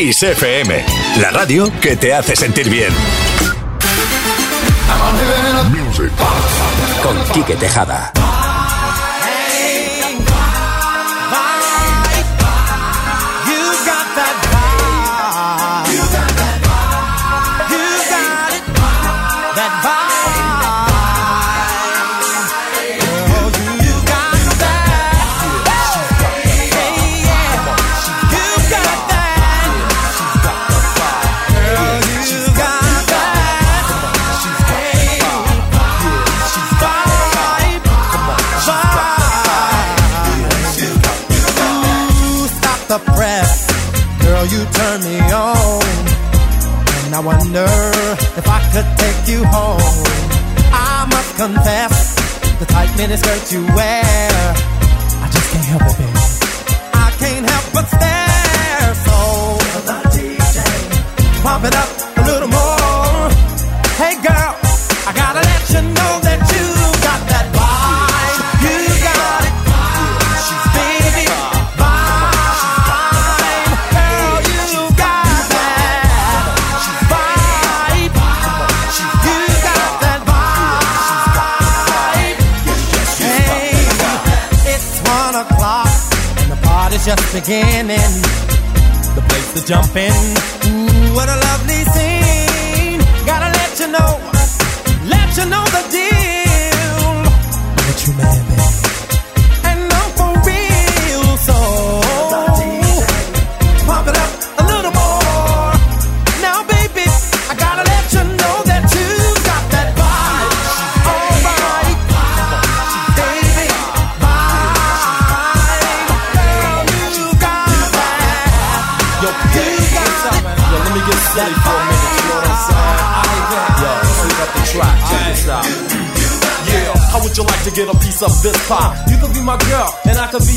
Kiss FM, la radio que te hace sentir bien. Con Quique Tejada. Could take you home. I must confess, the tight miniskirt you wear, I just can't help it, baby. I can't help but stare. So, pump it up just beginning. The place to jump in. Ooh, what a lovely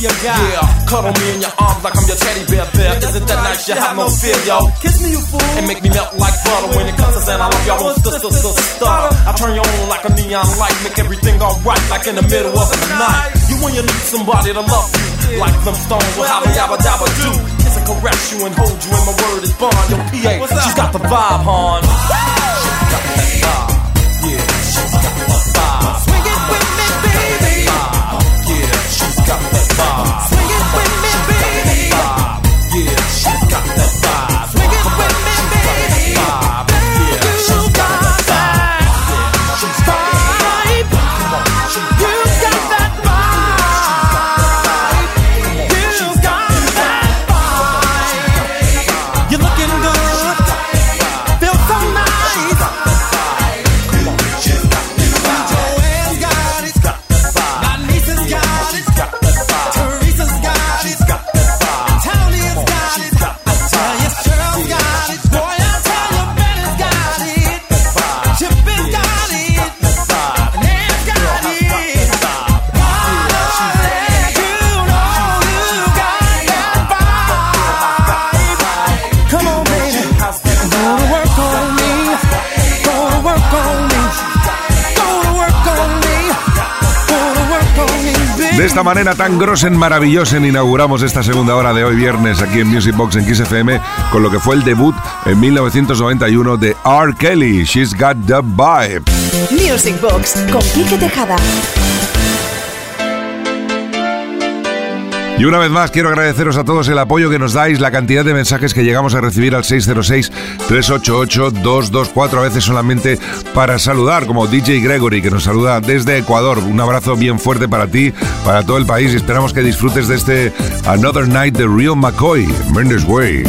be your guy. Yeah, cuddle me in your arms like I'm your teddy bear there. Isn't that nice? You have no fear, yo. Kiss me, you fool, and make me melt like butter when it comes to saying I love y'all. Sister, sister, stutter. I turn you on like a neon light, make everything alright, like in the middle of the night. You when you need somebody to love you, like them stones will habba yabba dabba do. Kiss and caress you and hold you, and my word is bond. Yo, PA, she's got the vibe, hon. She's got that vibe. Yeah, she's got the vibe. De esta manera tan grosen, maravillosen, inauguramos esta segunda hora de hoy viernes aquí en Music Box en Kiss FM con lo que fue el debut en 1991 de R. Kelly, She's Got the Vibe. Music Box con Quique Tejada. Y una vez más quiero agradeceros a todos el apoyo que nos dais, la cantidad de mensajes que llegamos a recibir al 606-388-224, a veces solamente para saludar, como DJ Gregory que nos saluda desde Ecuador. Un abrazo bien fuerte para ti, para todo el país y esperamos que disfrutes de este Another Night de Real McCoy, Mendes Way.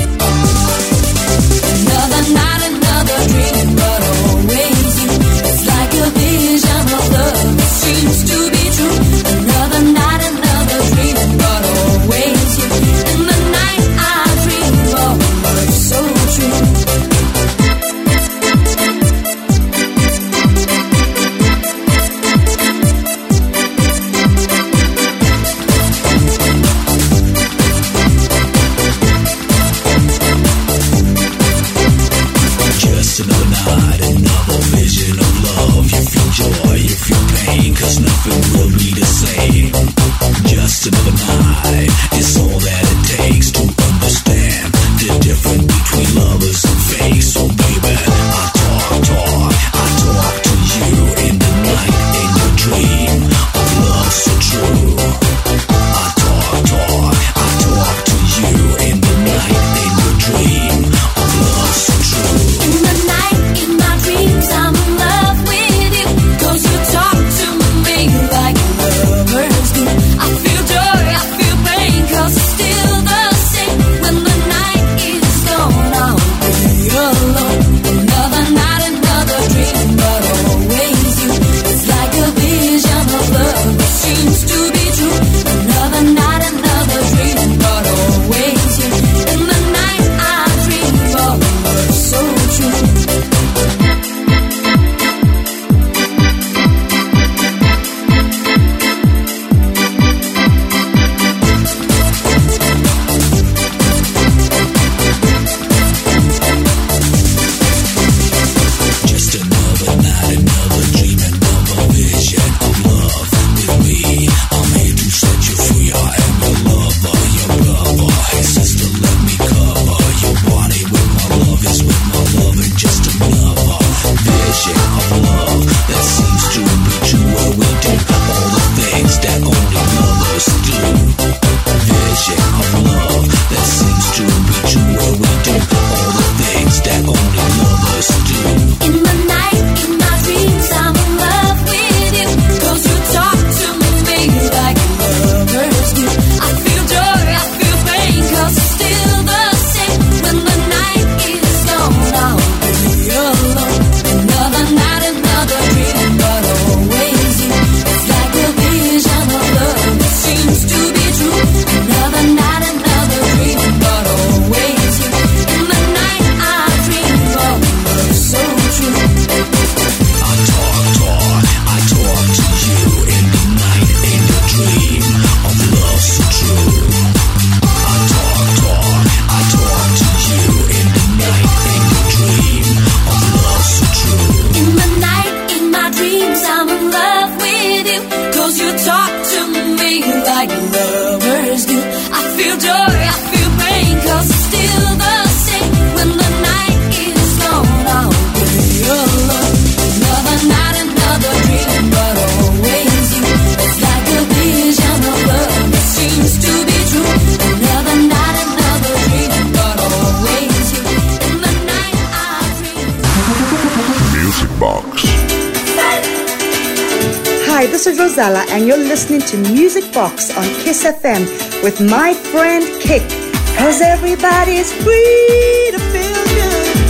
To Music Box on Kiss FM with my friend Kick. Cause everybody's free to feel good.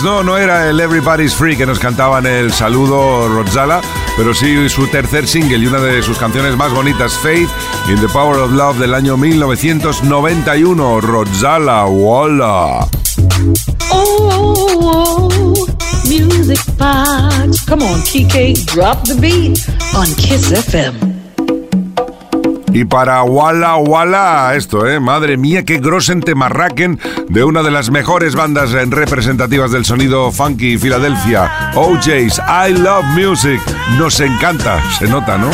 No, no era el Everybody's Free que nos cantaba en el saludo Rodzala, pero sí su tercer single y una de sus canciones más bonitas, Faith in the Power of Love del año 1991, Rodzala, Walla. Oh, oh, oh, music box. Come on, Kike, drop the beat on Kiss FM. Y para Walla Walla, esto, ¿eh? Madre mía, qué grosen temarraquen de una de las mejores bandas representativas del sonido funky Filadelfia, OJ's I Love Music. Nos encanta, se nota, ¿no?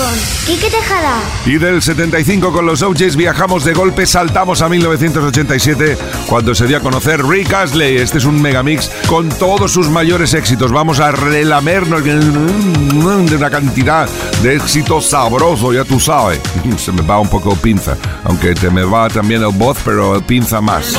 Con Quique Tejada. Y del 75 con los OJs viajamos de golpe, saltamos a 1987 cuando se dio a conocer Rick Astley. Este es un megamix con todos sus mayores éxitos. Vamos a relamernos de una cantidad de éxitos sabrosos, ya tú sabes. Se me va un poco pinza, aunque te me va también el voz, pero el pinza más.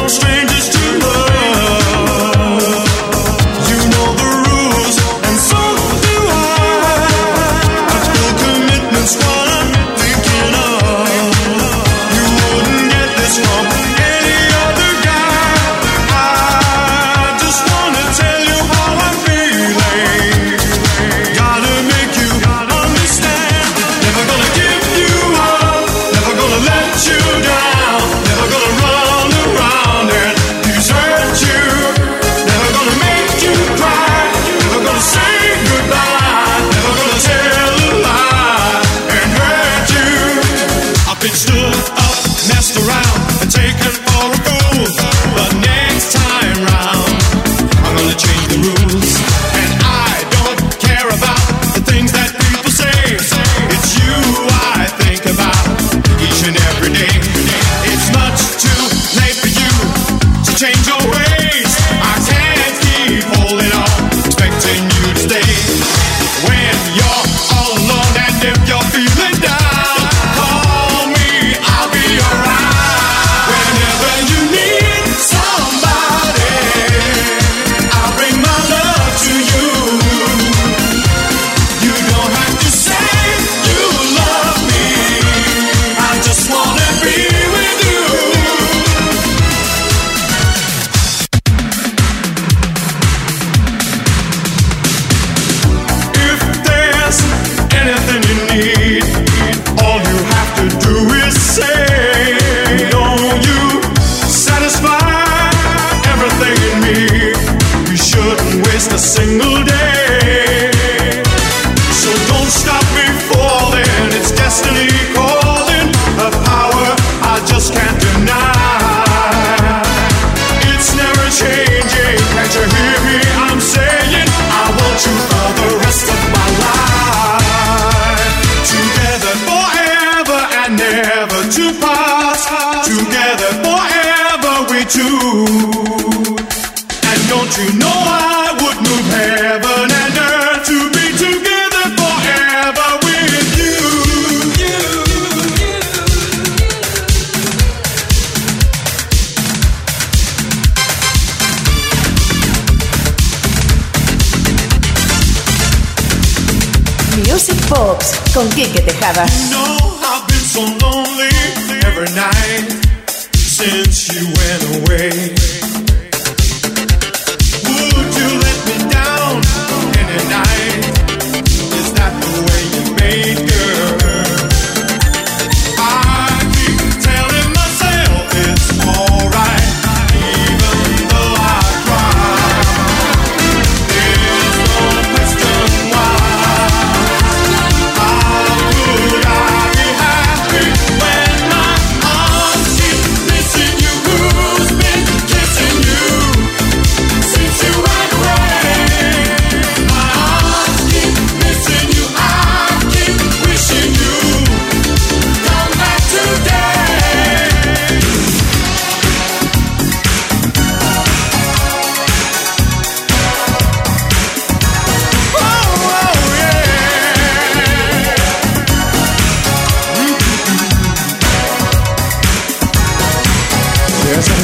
Con Quique Tejada. You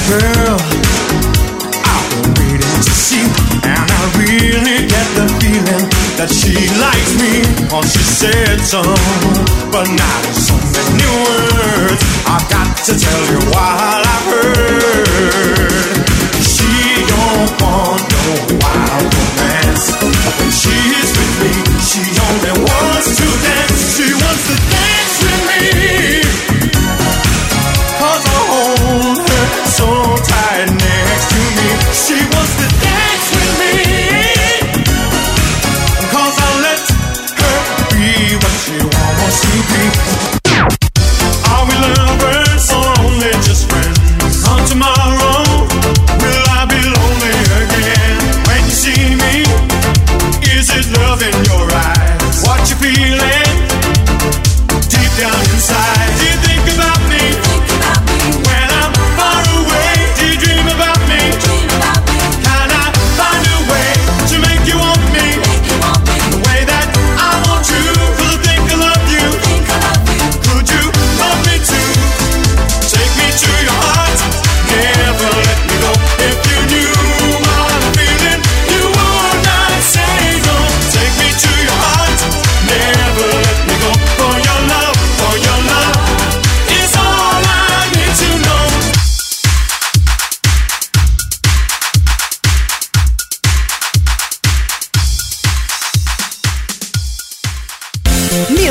girl. I've been waiting to see, and I really get the feeling that she likes me. Or she said so, but now there's so many words. I've got to tell you what I've heard. She don't want no wild romance. When she's with me, she only wants to dance. She wants to dance.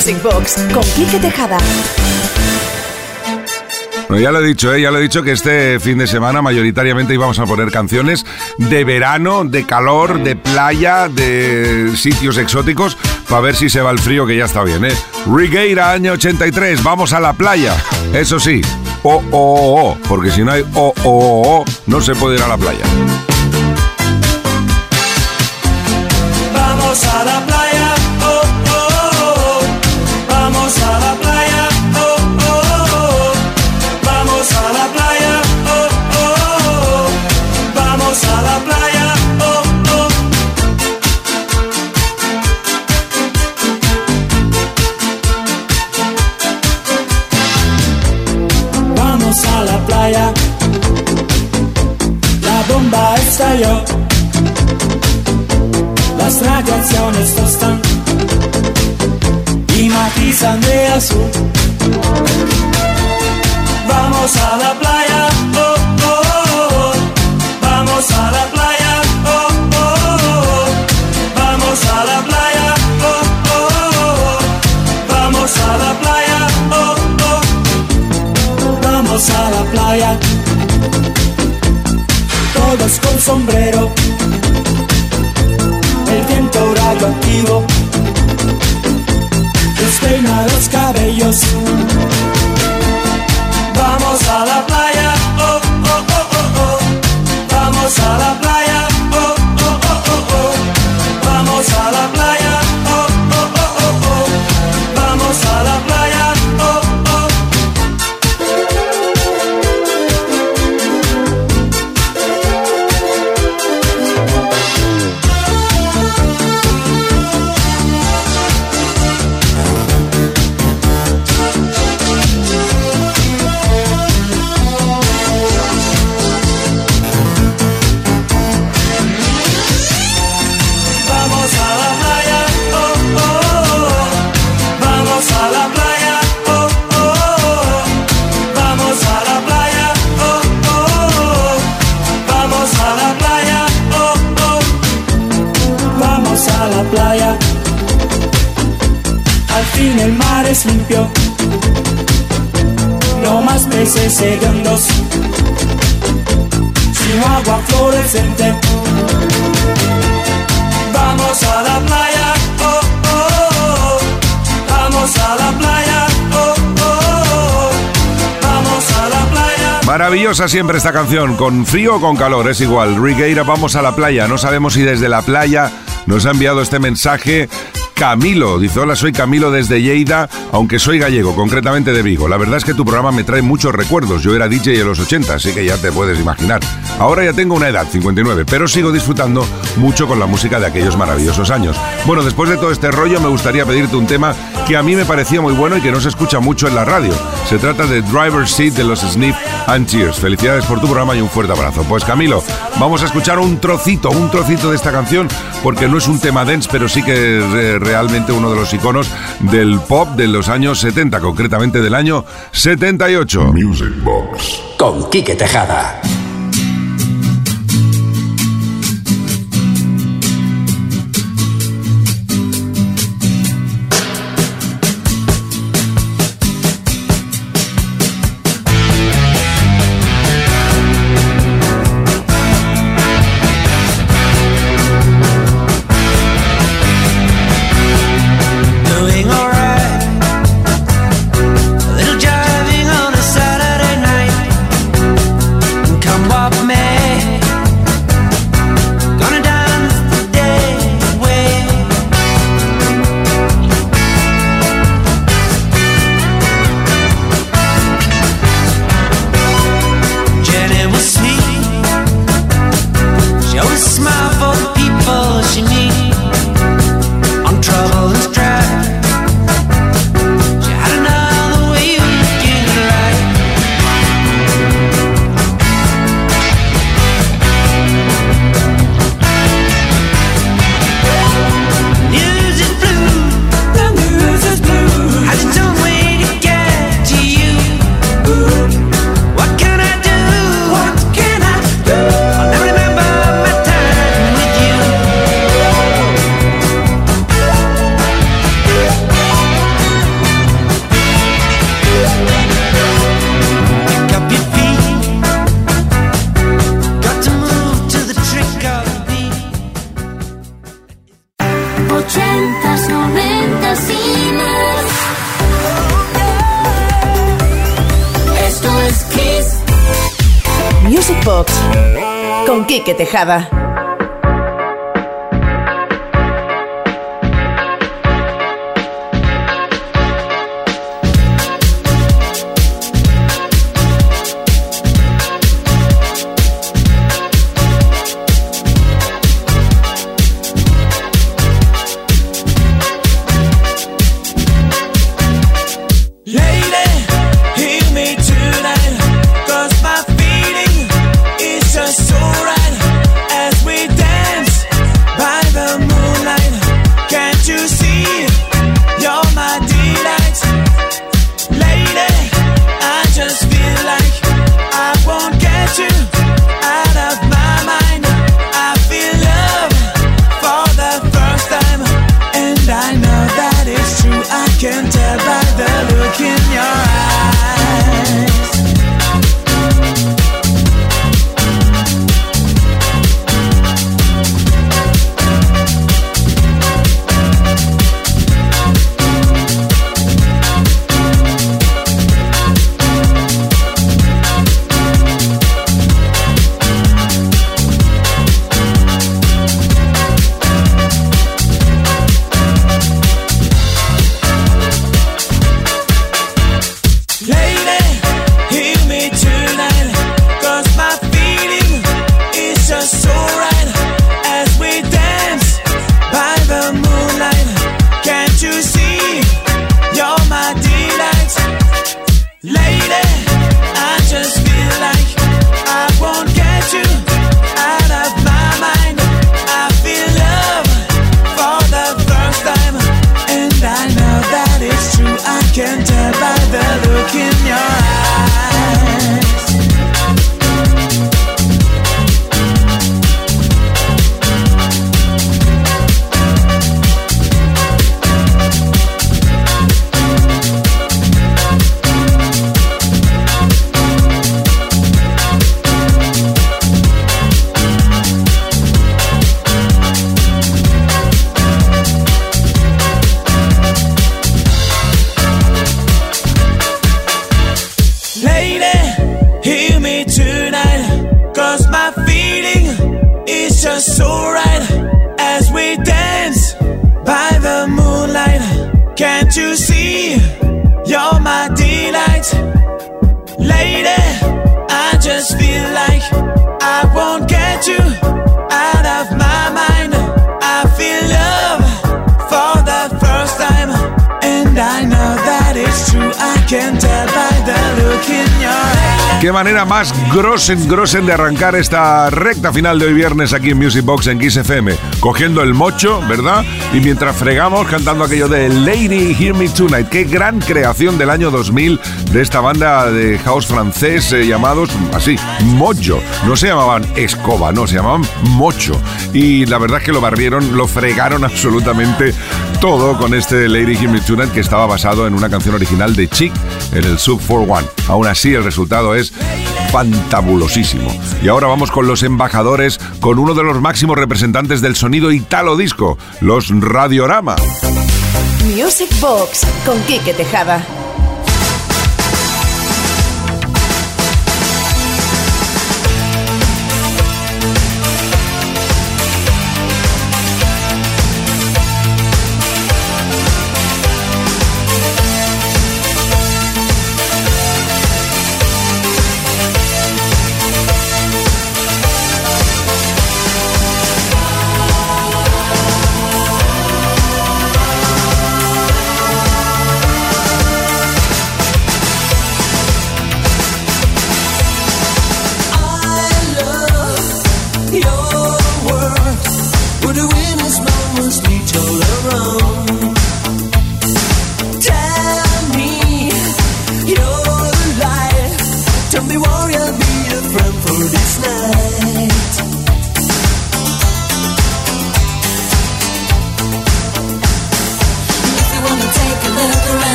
Music Box con Quique Tejada. Bueno, ya lo he dicho, ¿eh? ya lo he dicho que este fin de semana mayoritariamente íbamos a poner canciones de verano, de calor, de playa, de sitios exóticos, para ver si se va el frío que ya está bien. ¿eh? Rigueira, año 83, vamos a la playa. Eso sí, oh, oh, oh, oh, porque si no hay oh, no se puede ir a la playa. Cabellos. Vamos Maravillosa siempre esta canción, con frío o con calor, es igual. Rigueira, vamos a la playa. No sabemos si desde la playa nos ha enviado este mensaje Camilo. Dice, hola, soy Camilo desde Lleida, aunque soy gallego, concretamente de Vigo. La verdad es que tu programa me trae muchos recuerdos. Yo era DJ en los 80, así que ya te puedes imaginar. Ahora ya tengo una edad, 59, pero sigo disfrutando mucho con la música de aquellos maravillosos años. Bueno, después de todo este rollo, me gustaría pedirte un tema que a mí me parecía muy bueno y que no se escucha mucho en la radio. Se trata de Driver's Seat de los Sniff and Cheers. Felicidades por tu programa y un fuerte abrazo. Pues Camilo, vamos a escuchar un trocito, un trocito de esta canción, porque no es un tema dance, pero sí que es eh, realmente uno de los iconos del pop de los años 70, concretamente del año 78. Music Box. Con Quique Tejada. Tejada. Lady. I just feel like I won't get you out of my mind. I feel love for the first time, and I know that it's true. I can tell by Qué manera más grosen, grosen de arrancar esta recta final de hoy viernes aquí en Music Box en Kiss. Cogiendo el mocho, ¿verdad? Y mientras fregamos cantando aquello de Lady Hear Me Tonight. Qué gran creación del año 2000 de esta banda de house francés eh, llamados así, Mojo. No se llamaban Escoba, no, se llamaban Mocho. Y la verdad es que lo barrieron, lo fregaron absolutamente todo con este Lady Hear Me Tonight que estaba basado en una canción original de Chic en el Sub 41. Aún así, el resultado es fantabulosísimo. Y ahora vamos con los embajadores, con uno de los máximos representantes del sonido italo disco, los Radiorama. Music Box con Quique Tejada.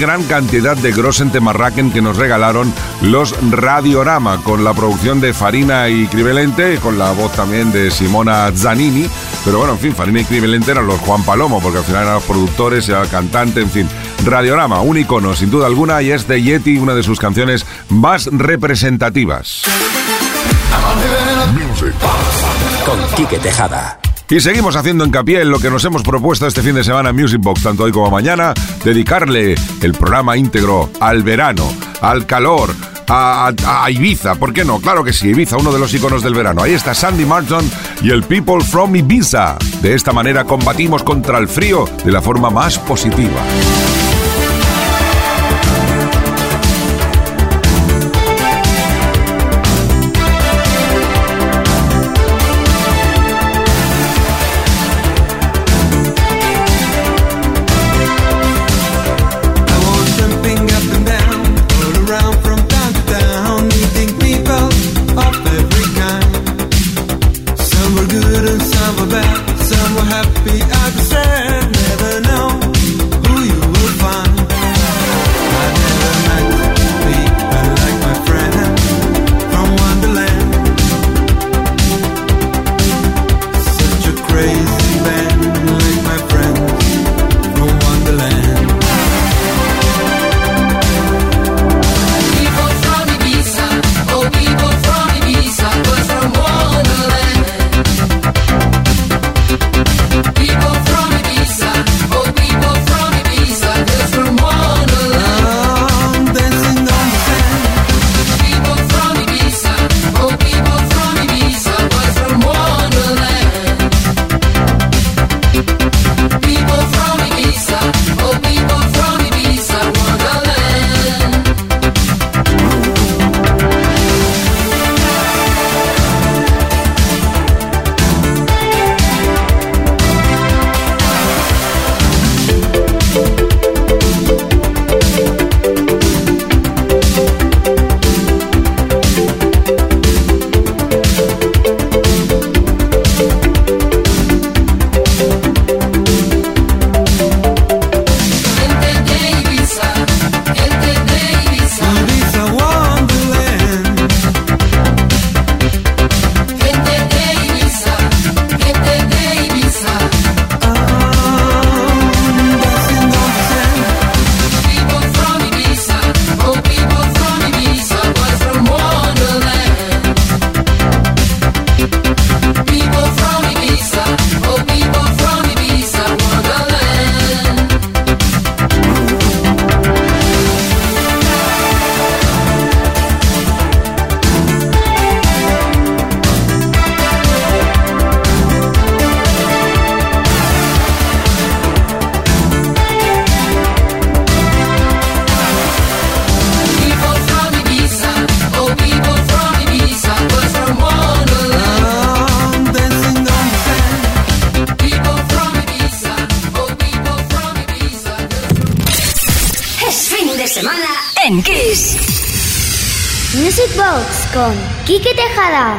Gran cantidad de Grossen Temarraken que nos regalaron los Radiorama, con la producción de Farina y Crivelente, con la voz también de Simona Zanini. Pero bueno, en fin, Farina y Crivelente eran los Juan Palomo, porque al final eran los productores, era el cantante, en fin. Radiorama, un icono sin duda alguna, y es de Yeti, una de sus canciones más representativas. Con Quique Tejada. Y seguimos haciendo hincapié en lo que nos hemos propuesto este fin de semana en Music Box, tanto hoy como mañana, dedicarle el programa íntegro al verano, al calor, a, a- Ibiza, ¿por qué no? Claro que sí, Ibiza, uno de los iconos del verano. Ahí está Sandy Martin y el People from Ibiza. De esta manera combatimos contra el frío de la forma más positiva. Semana en Kiss. Music Box con Quique Tejada.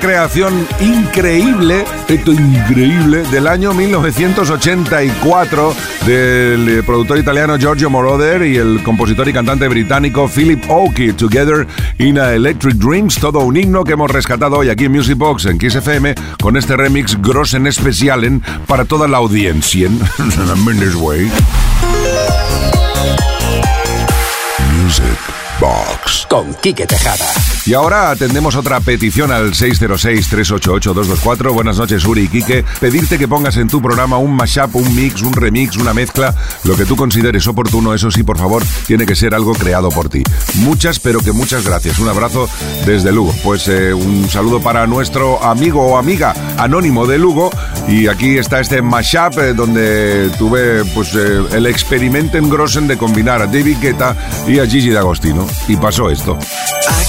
Creación increíble, esto increíble, del año 1984 del eh, productor italiano Giorgio Moroder y el compositor y cantante británico Philip Oakey, Together in a Electric Dreams, todo un himno que hemos rescatado hoy aquí en Music Box en Kiss FM con este remix Grossen Specialen para toda la audiencia. Music Box con Quique Tejada. Y ahora atendemos otra petición al 606-388-224. Buenas noches, Uri y Quique. Pedirte que pongas en tu programa un mashup, un mix, un remix, una mezcla, lo que tú consideres oportuno. Eso sí, por favor, tiene que ser algo creado por ti. Muchas, pero que muchas gracias. Un abrazo desde Lugo. Pues eh, un saludo para nuestro amigo o amiga anónimo de Lugo. Y aquí está este mashup eh, donde tuve pues eh, el experimento en Grossen de combinar a David Guetta y a Gigi D'Agostino. Y pasó esto. I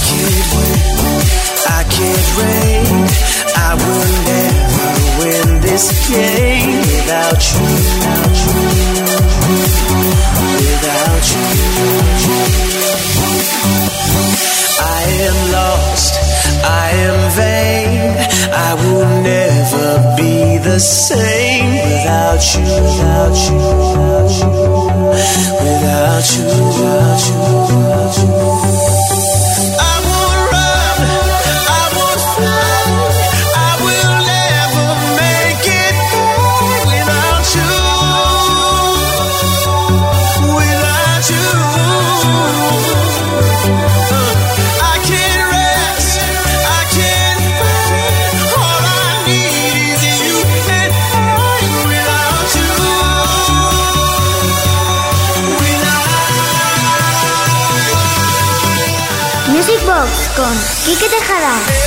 same without you. Without you. Without you. Without Quique Tejada.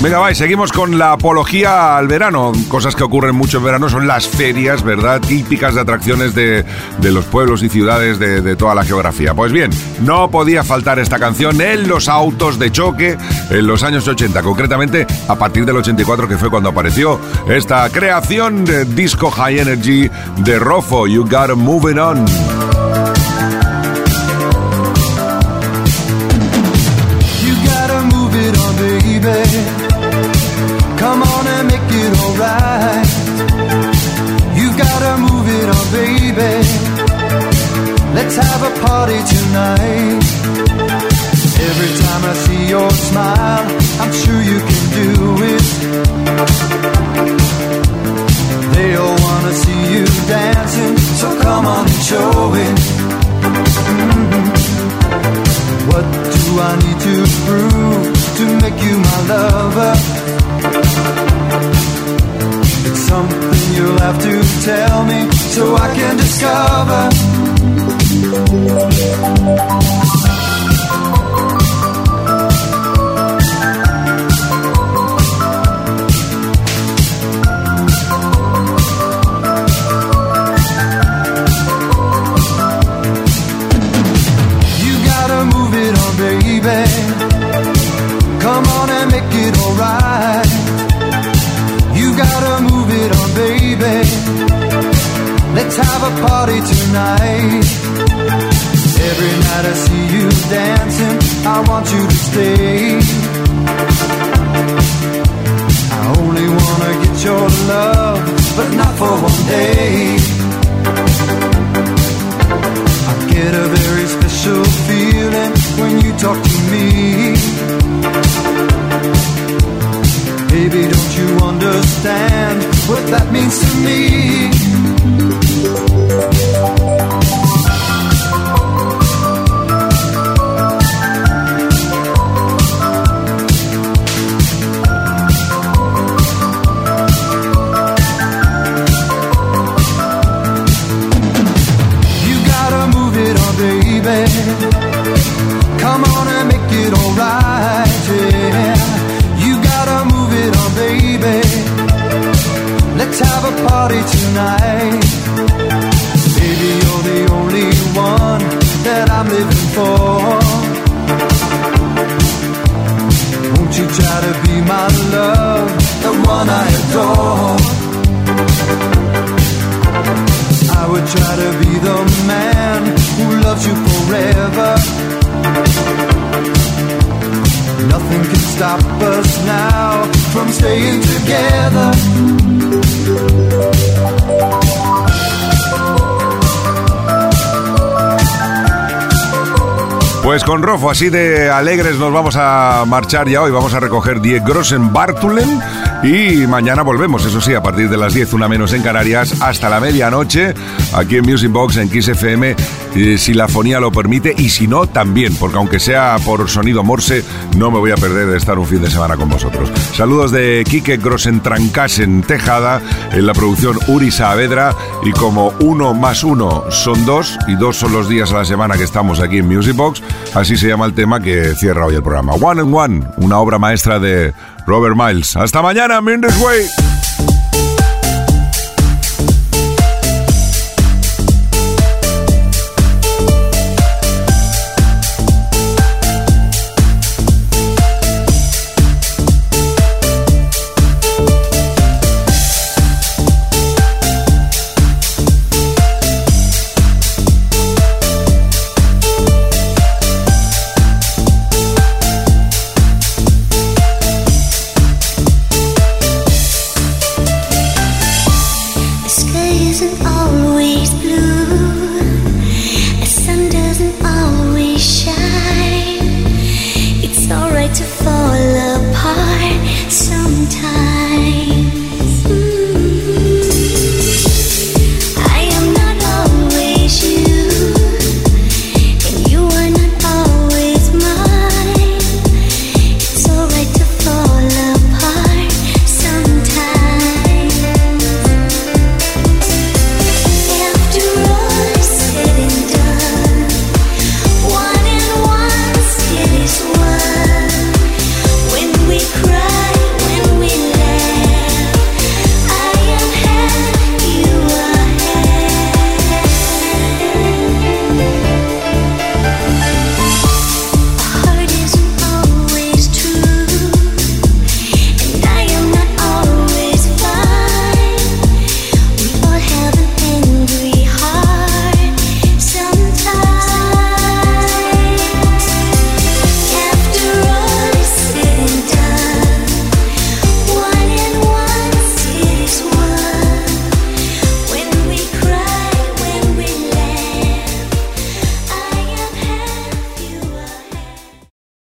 Venga, vais, seguimos con la apología al verano. Cosas que ocurren mucho en verano son las ferias, ¿verdad? Típicas de atracciones de, de los pueblos y ciudades de, de, toda la geografía. Pues bien, no podía faltar esta canción en los autos de choque en los años 80, concretamente a partir del 84, que fue cuando apareció esta creación de disco High Energy de Rofo, You Gotta Moving On. Baby. Come on and make it alright. You gotta move it on, baby. Let's have a party tonight. Every time I see your smile, I'm sure you can do it. They all wanna see you dancing, so come on and show it. Mhm. What do I need to prove make you my lover? It's something you'll have to tell me so I can discover. Make it alright. You gotta move it on, baby. Let's have a party tonight. Every night I see you dancing, I want you to stay. I only wanna get your love, but not for one day. I get a very special feeling when you talk to me. Baby, don't you understand what that means to me? Party tonight. Rofo, así de alegres nos vamos a marchar ya hoy. Vamos a recoger 10 Grossen Bartulen y mañana volvemos, eso sí, a partir de las 10, una menos en Canarias, hasta la medianoche, aquí en Music Box, en Kiss FM, eh, si la fonía lo permite y si no, también, porque aunque sea por sonido morse, no me voy a perder de estar un fin de semana con vosotros. Saludos de Quique Grossen Trancasen Tejada, en la producción Uri Saavedra y como uno más uno son dos y dos son los días a la semana que estamos aquí en Music Box, así se llama el tema que cierra hoy el programa. One and One, una obra maestra de Robert Miles. Hasta mañana, Minders Way.